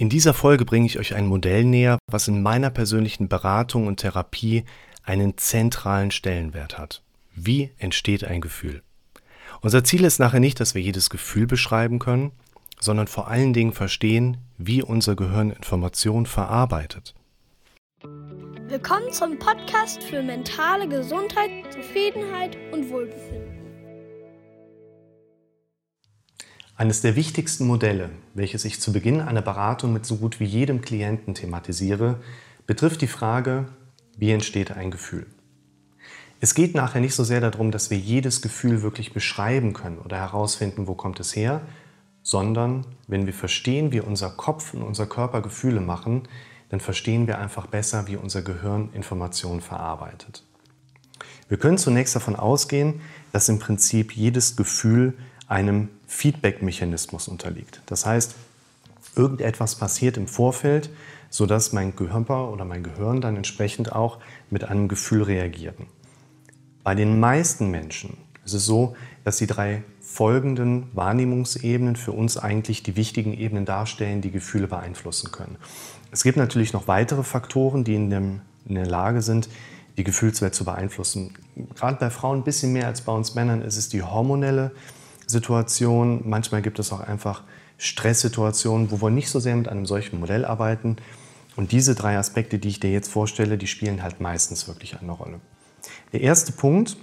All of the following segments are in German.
In dieser Folge bringe ich euch ein Modell näher, was in meiner persönlichen Beratung und Therapie einen zentralen Stellenwert hat. Wie entsteht ein Gefühl? Unser Ziel ist nachher nicht, dass wir jedes Gefühl beschreiben können, sondern vor allen Dingen verstehen, wie unser Gehirn Informationen verarbeitet. Willkommen zum Podcast für mentale Gesundheit, Zufriedenheit und Wohlbefinden. Eines der wichtigsten Modelle, welches ich zu Beginn einer Beratung mit so gut wie jedem Klienten thematisiere, betrifft die Frage, wie entsteht ein Gefühl? Es geht nachher nicht so sehr darum, dass wir jedes Gefühl wirklich beschreiben können oder herausfinden, wo kommt es her, sondern wenn wir verstehen, wie unser Kopf und unser Körper Gefühle machen, dann verstehen wir einfach besser, wie unser Gehirn Informationen verarbeitet. Wir können zunächst davon ausgehen, dass im Prinzip jedes Gefühl einem Feedback-Mechanismus unterliegt. Das heißt, irgendetwas passiert im Vorfeld, sodass mein Körper oder mein Gehirn dann entsprechend auch mit einem Gefühl reagieren. Bei den meisten Menschen ist es so, dass die drei folgenden Wahrnehmungsebenen für uns eigentlich die wichtigen Ebenen darstellen, die Gefühle beeinflussen können. Es gibt natürlich noch weitere Faktoren, die in, dem, in der Lage sind, die Gefühlswelt zu beeinflussen. Gerade bei Frauen ein bisschen mehr als bei uns Männern ist es die hormonelle Situation. Manchmal gibt es auch einfach Stresssituationen, wo wir nicht so sehr mit einem solchen Modell arbeiten. Und diese drei Aspekte, die ich dir jetzt vorstelle, die spielen halt meistens wirklich eine Rolle. Der erste Punkt,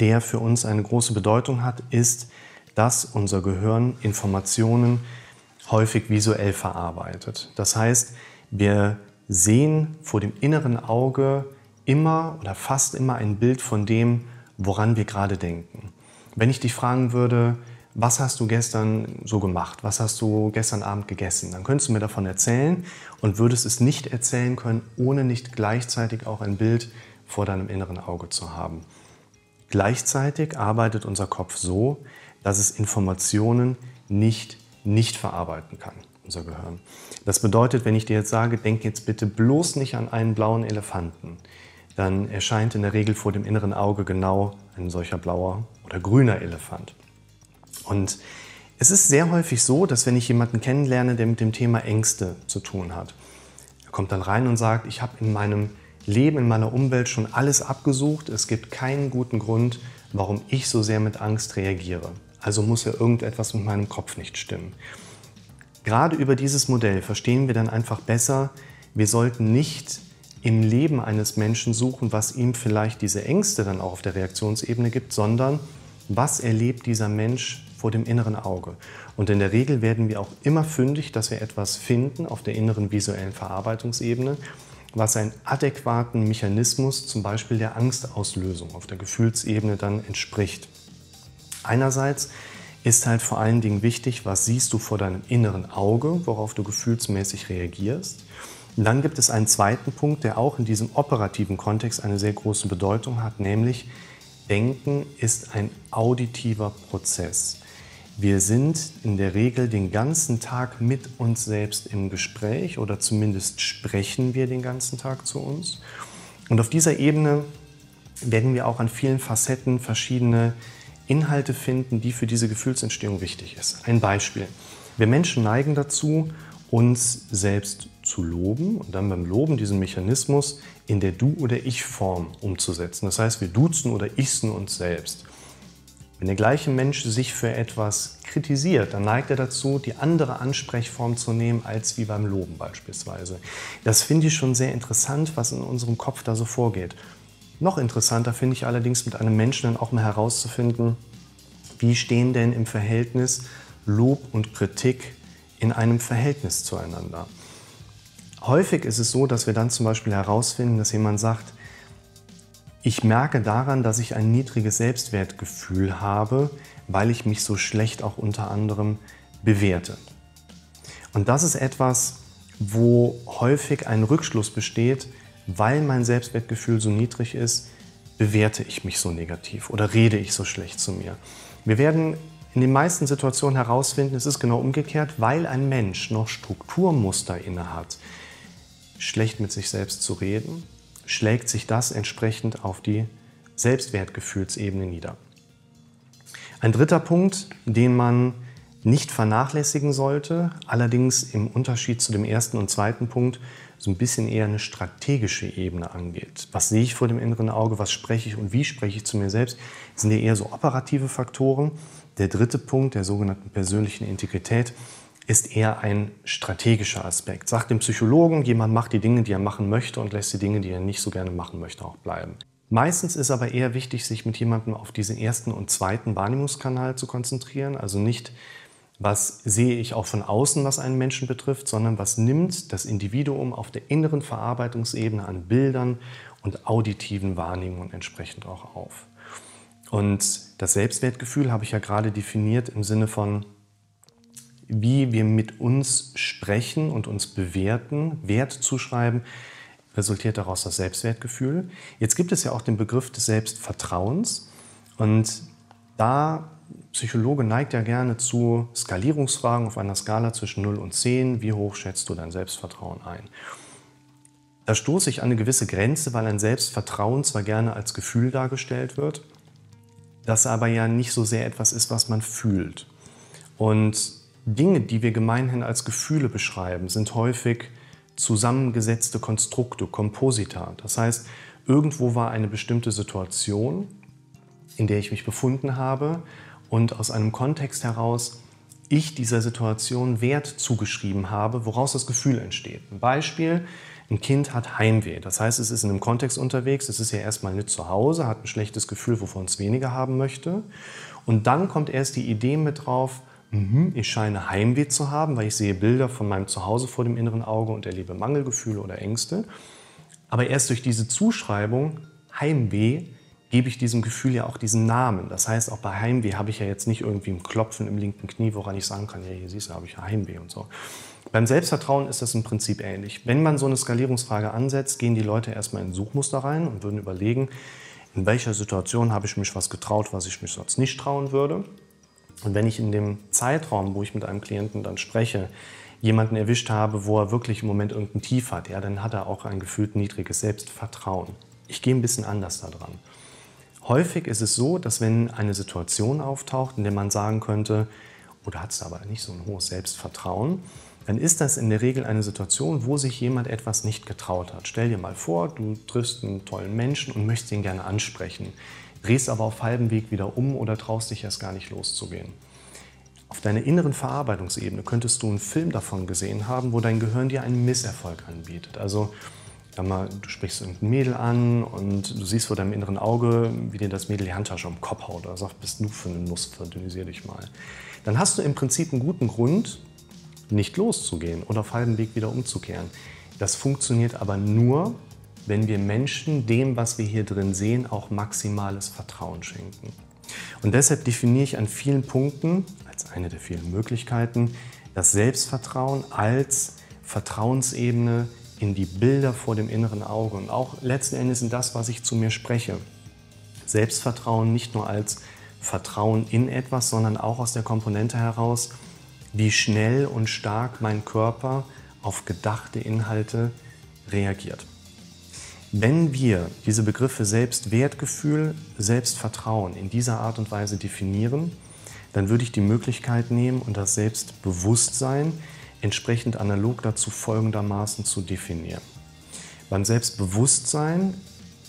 der für uns eine große Bedeutung hat, ist, dass unser Gehirn Informationen häufig visuell verarbeitet. Das heißt, wir sehen vor dem inneren Auge immer oder fast immer ein Bild von dem, woran wir gerade denken. Wenn ich dich fragen würde, was hast du gestern so gemacht? Was hast du gestern Abend gegessen? Dann könntest du mir davon erzählen und würdest es nicht erzählen können, ohne nicht gleichzeitig auch ein Bild vor deinem inneren Auge zu haben. Gleichzeitig arbeitet unser Kopf so, dass es Informationen nicht nicht verarbeiten kann, unser Gehirn. Das bedeutet, wenn ich dir jetzt sage, denk jetzt bitte bloß nicht an einen blauen Elefanten, dann erscheint in der Regel vor dem inneren Auge genau ein solcher blauer oder grüner Elefant. Und es ist sehr häufig so, dass wenn ich jemanden kennenlerne, der mit dem Thema Ängste zu tun hat, er kommt dann rein und sagt, ich habe in meinem Leben, in meiner Umwelt schon alles abgesucht, es gibt keinen guten Grund, warum ich so sehr mit Angst reagiere. Also muss ja irgendetwas mit meinem Kopf nicht stimmen. Gerade über dieses Modell verstehen wir dann einfach besser, wir sollten nicht im Leben eines Menschen suchen, was ihm vielleicht diese Ängste dann auch auf der Reaktionsebene gibt, sondern was erlebt dieser Mensch vor dem inneren Auge. Und in der Regel werden wir auch immer fündig, dass wir etwas finden auf der inneren visuellen Verarbeitungsebene, was einen adäquaten Mechanismus, zum Beispiel der Angstauslösung auf der Gefühlsebene dann entspricht. Einerseits ist halt vor allen Dingen wichtig, was siehst du vor deinem inneren Auge, worauf du gefühlsmäßig reagierst. Und dann gibt es einen zweiten Punkt, der auch in diesem operativen Kontext eine sehr große Bedeutung hat, nämlich Denken ist ein auditiver Prozess. Wir sind in der Regel den ganzen Tag mit uns selbst im Gespräch oder zumindest sprechen wir den ganzen Tag zu uns. Und auf dieser Ebene werden wir auch an vielen Facetten verschiedene Inhalte finden, die für diese Gefühlsentstehung wichtig ist. Ein Beispiel. Wir Menschen neigen dazu, uns selbst zu loben und dann beim Loben diesen Mechanismus in der Du- oder Ich-Form umzusetzen. Das heißt, wir duzen oder ichsen uns selbst. Wenn der gleiche Mensch sich für etwas kritisiert, dann neigt er dazu, die andere Ansprechform zu nehmen als wie beim Loben beispielsweise. Das finde ich schon sehr interessant, was in unserem Kopf da so vorgeht. Noch interessanter finde ich allerdings mit einem Menschen dann auch mal herauszufinden, wie stehen denn im Verhältnis Lob und Kritik in einem Verhältnis zueinander. Häufig ist es so, dass wir dann zum Beispiel herausfinden, dass jemand sagt, ich merke daran, dass ich ein niedriges Selbstwertgefühl habe, weil ich mich so schlecht auch unter anderem bewerte. Und das ist etwas, wo häufig ein Rückschluss besteht, weil mein Selbstwertgefühl so niedrig ist, bewerte ich mich so negativ oder rede ich so schlecht zu mir. Wir werden in den meisten Situationen herausfinden, es ist genau umgekehrt, weil ein Mensch noch Strukturmuster innehat, schlecht mit sich selbst zu reden, schlägt sich das entsprechend auf die Selbstwertgefühlsebene nieder. Ein dritter Punkt, den man nicht vernachlässigen sollte, allerdings im Unterschied zu dem ersten und zweiten Punkt so ein bisschen eher eine strategische Ebene angeht. Was sehe ich vor dem inneren Auge, was spreche ich und wie spreche ich zu mir selbst, sind ja eher so operative Faktoren. Der dritte Punkt der sogenannten persönlichen Integrität ist eher ein strategischer Aspekt. Sagt dem Psychologen, jemand macht die Dinge, die er machen möchte und lässt die Dinge, die er nicht so gerne machen möchte, auch bleiben. Meistens ist aber eher wichtig, sich mit jemandem auf diesen ersten und zweiten Wahrnehmungskanal zu konzentrieren. Also nicht, was sehe ich auch von außen, was einen Menschen betrifft, sondern was nimmt das Individuum auf der inneren Verarbeitungsebene an Bildern und auditiven Wahrnehmungen entsprechend auch auf. Und das Selbstwertgefühl habe ich ja gerade definiert im Sinne von, wie wir mit uns sprechen und uns bewerten, Wert zuschreiben, resultiert daraus das Selbstwertgefühl. Jetzt gibt es ja auch den Begriff des Selbstvertrauens. Und da, Psychologe neigt ja gerne zu Skalierungsfragen auf einer Skala zwischen 0 und 10. Wie hoch schätzt du dein Selbstvertrauen ein? Da stoße ich an eine gewisse Grenze, weil ein Selbstvertrauen zwar gerne als Gefühl dargestellt wird, das aber ja nicht so sehr etwas ist, was man fühlt. Und Dinge, die wir gemeinhin als Gefühle beschreiben, sind häufig zusammengesetzte Konstrukte, Komposita. Das heißt, irgendwo war eine bestimmte Situation, in der ich mich befunden habe und aus einem Kontext heraus ich dieser Situation Wert zugeschrieben habe, woraus das Gefühl entsteht. Ein Beispiel, ein Kind hat Heimweh. Das heißt, es ist in einem Kontext unterwegs, es ist ja erstmal nicht zu Hause, hat ein schlechtes Gefühl, wovon es weniger haben möchte. Und dann kommt erst die Idee mit drauf, mhm, ich scheine Heimweh zu haben, weil ich sehe Bilder von meinem Zuhause vor dem inneren Auge und erlebe Mangelgefühle oder Ängste. Aber erst durch diese Zuschreibung Heimweh gebe ich diesem Gefühl ja auch diesen Namen. Das heißt, auch bei Heimweh habe ich ja jetzt nicht irgendwie ein Klopfen im linken Knie, woran ich sagen kann, ja, hier siehst du, habe ich Heimweh und so. Beim Selbstvertrauen ist das im Prinzip ähnlich. Wenn man so eine Skalierungsfrage ansetzt, gehen die Leute erstmal in Suchmuster rein und würden überlegen, in welcher Situation habe ich mich was getraut, was ich mich sonst nicht trauen würde. Und wenn ich in dem Zeitraum, wo ich mit einem Klienten dann spreche, jemanden erwischt habe, wo er wirklich im Moment irgendein Tief hat, ja, dann hat er auch ein gefühlt niedriges Selbstvertrauen. Ich gehe ein bisschen anders daran. Häufig ist es so, dass wenn eine Situation auftaucht, in der man sagen könnte, oder oh, hat es aber nicht so ein hohes Selbstvertrauen, dann ist das in der Regel eine Situation, wo sich jemand etwas nicht getraut hat. Stell dir mal vor, du triffst einen tollen Menschen und möchtest ihn gerne ansprechen drehst aber auf halbem Weg wieder um oder traust dich erst gar nicht loszugehen. Auf deiner inneren Verarbeitungsebene könntest du einen Film davon gesehen haben, wo dein Gehirn dir einen Misserfolg anbietet. Also mal, du sprichst irgendein Mädel an und du siehst vor deinem inneren Auge, wie dir das Mädel die Handtasche am Kopf haut oder sagt, bist du für eine Nuss, verdünnisier dich mal. Dann hast du im Prinzip einen guten Grund, nicht loszugehen oder auf halbem Weg wieder umzukehren. Das funktioniert aber nur, wenn wir Menschen dem, was wir hier drin sehen, auch maximales Vertrauen schenken. Und deshalb definiere ich an vielen Punkten, als eine der vielen Möglichkeiten, das Selbstvertrauen als Vertrauensebene in die Bilder vor dem inneren Auge und auch letzten Endes in das, was ich zu mir spreche. Selbstvertrauen nicht nur als Vertrauen in etwas, sondern auch aus der Komponente heraus, wie schnell und stark mein Körper auf gedachte Inhalte reagiert. Wenn wir diese Begriffe Selbstwertgefühl, Selbstvertrauen in dieser Art und Weise definieren, dann würde ich die Möglichkeit nehmen und das Selbstbewusstsein entsprechend analog dazu folgendermaßen zu definieren. Beim Selbstbewusstsein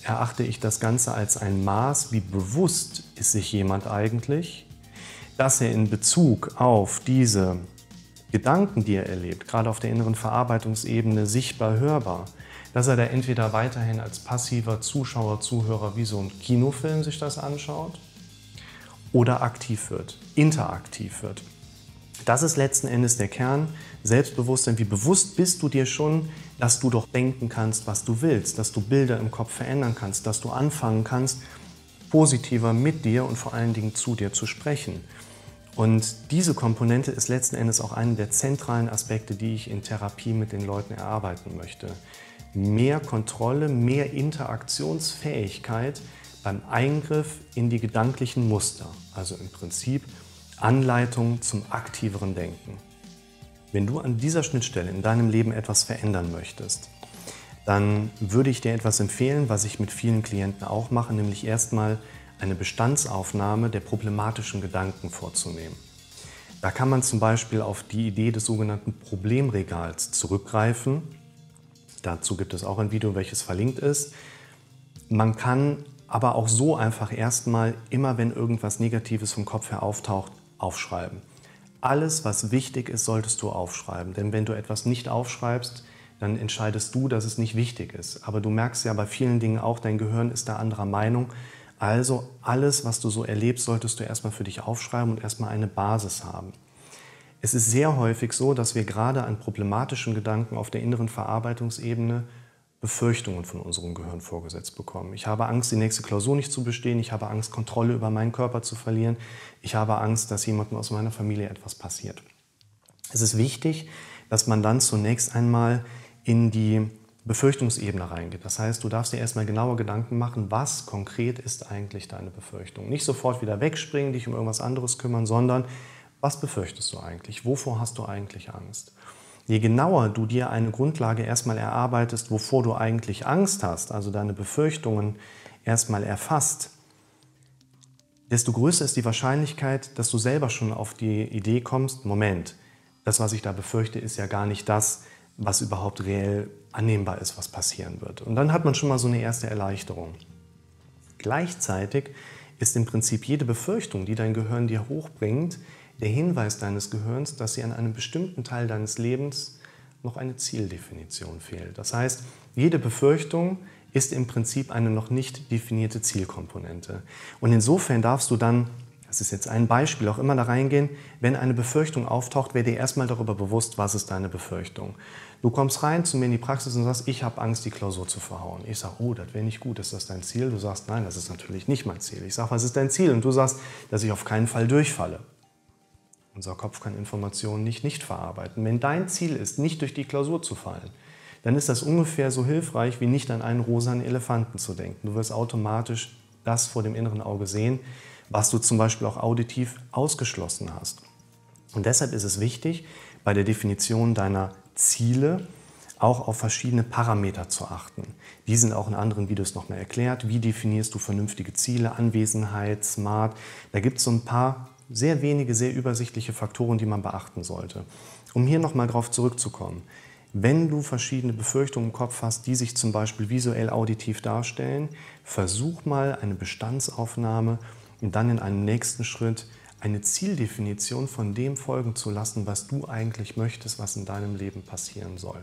erachte ich das Ganze als ein Maß, wie bewusst ist sich jemand eigentlich, dass er in Bezug auf diese Gedanken, die er erlebt, gerade auf der inneren Verarbeitungsebene sichtbar hörbar, dass er da entweder weiterhin als passiver Zuschauer, Zuhörer wie so ein Kinofilm sich das anschaut oder aktiv wird, interaktiv wird. Das ist letzten Endes der Kern. Selbstbewusstsein, wie bewusst bist du dir schon, dass du doch denken kannst, was du willst, dass du Bilder im Kopf verändern kannst, dass du anfangen kannst, positiver mit dir und vor allen Dingen zu dir zu sprechen. Und diese Komponente ist letzten Endes auch einer der zentralen Aspekte, die ich in Therapie mit den Leuten erarbeiten möchte mehr Kontrolle, mehr Interaktionsfähigkeit beim Eingriff in die gedanklichen Muster. Also im Prinzip Anleitung zum aktiveren Denken. Wenn du an dieser Schnittstelle in deinem Leben etwas verändern möchtest, dann würde ich dir etwas empfehlen, was ich mit vielen Klienten auch mache, nämlich erstmal eine Bestandsaufnahme der problematischen Gedanken vorzunehmen. Da kann man zum Beispiel auf die Idee des sogenannten Problemregals zurückgreifen. Dazu gibt es auch ein Video, welches verlinkt ist. Man kann aber auch so einfach erstmal, immer wenn irgendwas Negatives vom Kopf her auftaucht, aufschreiben. Alles, was wichtig ist, solltest du aufschreiben. Denn wenn du etwas nicht aufschreibst, dann entscheidest du, dass es nicht wichtig ist. Aber du merkst ja bei vielen Dingen auch, dein Gehirn ist da anderer Meinung. Also alles, was du so erlebst, solltest du erstmal für dich aufschreiben und erstmal eine Basis haben. Es ist sehr häufig so, dass wir gerade an problematischen Gedanken auf der inneren Verarbeitungsebene Befürchtungen von unserem Gehirn vorgesetzt bekommen. Ich habe Angst, die nächste Klausur nicht zu bestehen. Ich habe Angst, Kontrolle über meinen Körper zu verlieren. Ich habe Angst, dass jemandem aus meiner Familie etwas passiert. Es ist wichtig, dass man dann zunächst einmal in die Befürchtungsebene reingeht. Das heißt, du darfst dir erstmal genaue Gedanken machen, was konkret ist eigentlich deine Befürchtung. Nicht sofort wieder wegspringen, dich um irgendwas anderes kümmern, sondern was befürchtest du eigentlich? Wovor hast du eigentlich Angst? Je genauer du dir eine Grundlage erstmal erarbeitest, wovor du eigentlich Angst hast, also deine Befürchtungen erstmal erfasst, desto größer ist die Wahrscheinlichkeit, dass du selber schon auf die Idee kommst, Moment, das, was ich da befürchte, ist ja gar nicht das, was überhaupt reell annehmbar ist, was passieren wird. Und dann hat man schon mal so eine erste Erleichterung. Gleichzeitig ist im Prinzip jede Befürchtung, die dein Gehirn dir hochbringt, der Hinweis deines Gehirns, dass sie an einem bestimmten Teil deines Lebens noch eine Zieldefinition fehlt. Das heißt, jede Befürchtung ist im Prinzip eine noch nicht definierte Zielkomponente. Und insofern darfst du dann das ist jetzt ein Beispiel, auch immer da reingehen, wenn eine Befürchtung auftaucht, werde dir erstmal darüber bewusst, was ist deine Befürchtung. Du kommst rein zu mir in die Praxis und sagst, ich habe Angst, die Klausur zu verhauen. Ich sage, oh, das wäre nicht gut, ist das dein Ziel? Du sagst, nein, das ist natürlich nicht mein Ziel. Ich sage, was ist dein Ziel? Und du sagst, dass ich auf keinen Fall durchfalle. Unser Kopf kann Informationen nicht nicht verarbeiten. Wenn dein Ziel ist, nicht durch die Klausur zu fallen, dann ist das ungefähr so hilfreich, wie nicht an einen rosanen Elefanten zu denken. Du wirst automatisch das vor dem inneren Auge sehen, was du zum Beispiel auch auditiv ausgeschlossen hast. Und deshalb ist es wichtig, bei der Definition deiner Ziele auch auf verschiedene Parameter zu achten. Die sind auch in anderen Videos nochmal erklärt. Wie definierst du vernünftige Ziele, Anwesenheit, Smart? Da gibt es so ein paar sehr wenige, sehr übersichtliche Faktoren, die man beachten sollte. Um hier nochmal drauf zurückzukommen. Wenn du verschiedene Befürchtungen im Kopf hast, die sich zum Beispiel visuell auditiv darstellen, versuch mal eine Bestandsaufnahme und dann in einem nächsten Schritt eine Zieldefinition von dem folgen zu lassen, was du eigentlich möchtest, was in deinem Leben passieren soll.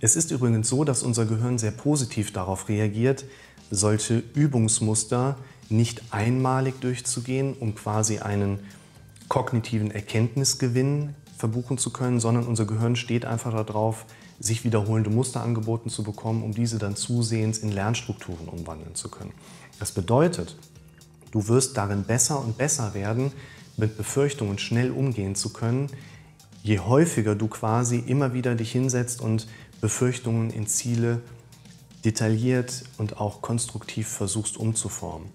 Es ist übrigens so, dass unser Gehirn sehr positiv darauf reagiert, solche Übungsmuster nicht einmalig durchzugehen, um quasi einen kognitiven Erkenntnisgewinn verbuchen zu können, sondern unser Gehirn steht einfach darauf, sich wiederholende Muster angeboten zu bekommen, um diese dann zusehends in Lernstrukturen umwandeln zu können. Das bedeutet, Du wirst darin besser und besser werden, mit Befürchtungen schnell umgehen zu können, je häufiger du quasi immer wieder dich hinsetzt und Befürchtungen in Ziele detailliert und auch konstruktiv versuchst umzuformen.